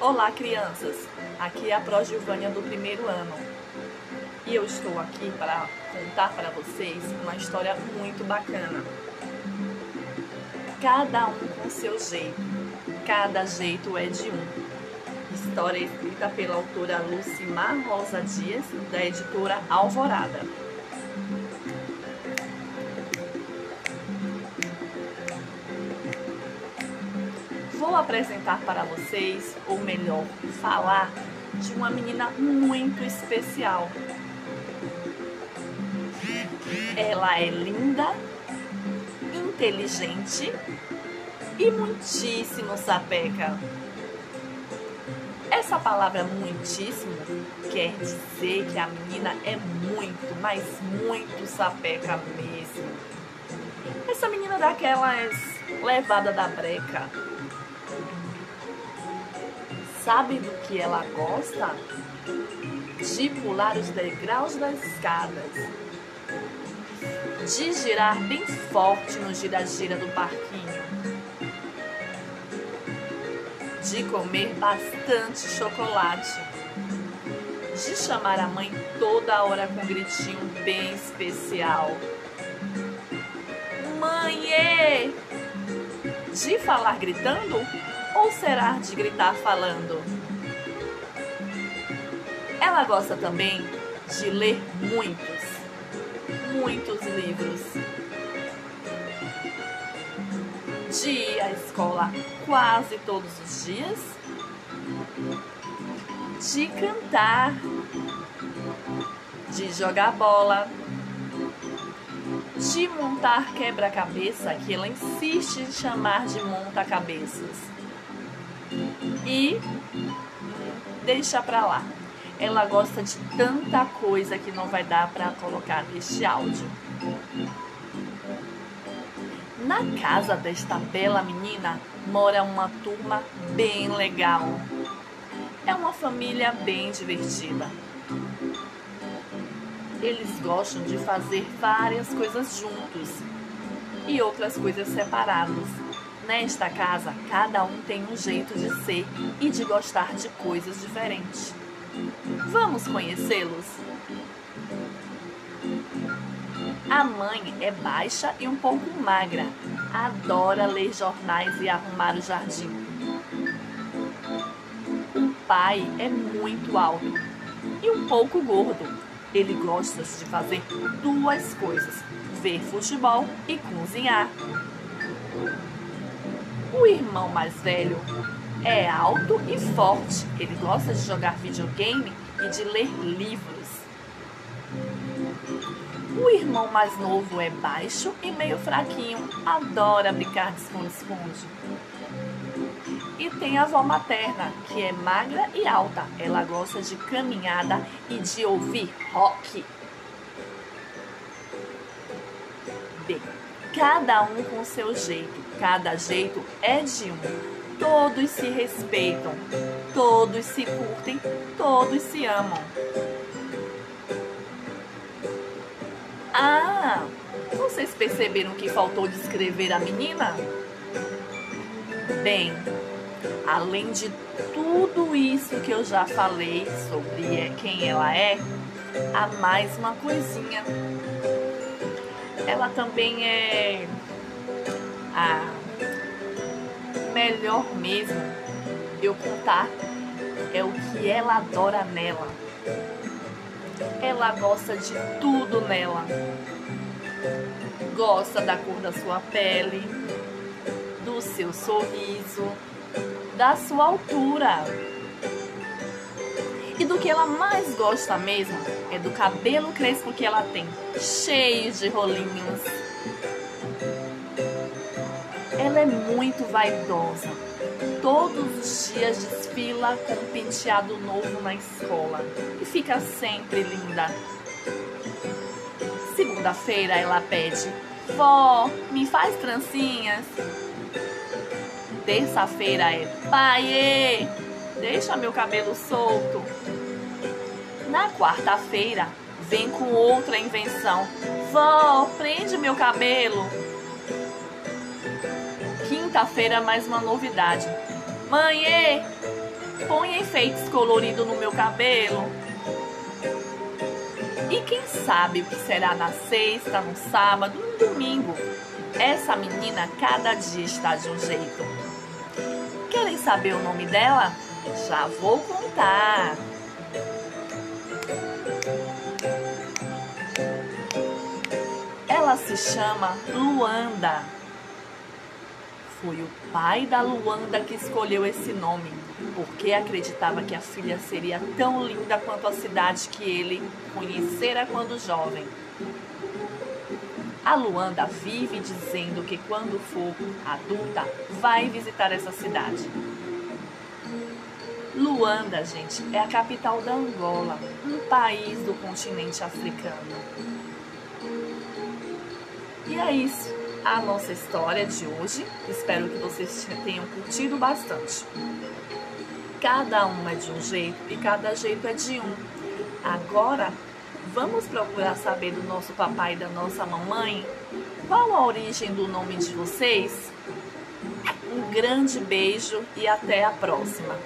Olá, crianças! Aqui é a Pró Gilvânia do primeiro ano. E eu estou aqui para contar para vocês uma história muito bacana. Cada um com seu jeito, cada jeito é de um. História escrita pela autora Lucimar Rosa Dias, da editora Alvorada. Vou apresentar para vocês, ou melhor, falar de uma menina muito especial. Ela é linda, inteligente e muitíssimo sapeca. Essa palavra muitíssimo quer dizer que a menina é muito, mas muito sapeca mesmo. Essa menina daquelas levada da breca Sabe do que ela gosta? De pular os degraus das escadas, de girar bem forte no gira-gira do parquinho, de comer bastante chocolate, de chamar a mãe toda hora com um gritinho bem especial. Mãe! De falar gritando ou será de gritar falando? Ela gosta também de ler muitos, muitos livros. De ir à escola quase todos os dias. De cantar. De jogar bola. De montar quebra-cabeça, que ela insiste em chamar de monta-cabeças e deixa pra lá. Ela gosta de tanta coisa que não vai dar para colocar neste áudio. Na casa desta bela menina mora uma turma bem legal. É uma família bem divertida. Eles gostam de fazer várias coisas juntos e outras coisas separados Nesta casa, cada um tem um jeito de ser e de gostar de coisas diferentes. Vamos conhecê-los? A mãe é baixa e um pouco magra. Adora ler jornais e arrumar o jardim. O pai é muito alto e um pouco gordo. Ele gosta de fazer duas coisas: ver futebol e cozinhar. O irmão mais velho é alto e forte. Ele gosta de jogar videogame e de ler livros. O irmão mais novo é baixo e meio fraquinho. Adora brincar de esconde-esconde. E tem a avó materna, que é magra e alta. Ela gosta de caminhada e de ouvir rock. Bem, cada um com seu jeito, cada jeito é de um. Todos se respeitam, todos se curtem, todos se amam. Ah, vocês perceberam que faltou descrever a menina? Bem, além de tudo isso que eu já falei sobre quem ela é, há mais uma coisinha ela também é a melhor mesmo eu contar é o que ela adora nela. Ela gosta de tudo nela. Gosta da cor da sua pele, do seu sorriso, da sua altura. E do que ela mais gosta mesmo é do cabelo crespo que ela tem, cheio de rolinhos. Ela é muito vaidosa. Todos os dias desfila com um penteado novo na escola e fica sempre linda. Segunda-feira ela pede: Vó, me faz trancinhas. Terça-feira é: Pai, deixa meu cabelo solto. Na quarta-feira, vem com outra invenção. Vó, prende meu cabelo. Quinta-feira, mais uma novidade. Mãe, Põe enfeites coloridos no meu cabelo. E quem sabe o que será na sexta, no sábado, no domingo? Essa menina cada dia está de um jeito. Querem saber o nome dela? Já vou contar. Ela se chama Luanda. Foi o pai da Luanda que escolheu esse nome, porque acreditava que a filha seria tão linda quanto a cidade que ele conhecera quando jovem. A Luanda vive dizendo que quando for adulta vai visitar essa cidade. Luanda, gente, é a capital da Angola, um país do continente africano. E é isso, a nossa história de hoje. Espero que vocês tenham curtido bastante. Cada um é de um jeito e cada jeito é de um. Agora, vamos procurar saber do nosso papai e da nossa mamãe qual a origem do nome de vocês? Um grande beijo e até a próxima!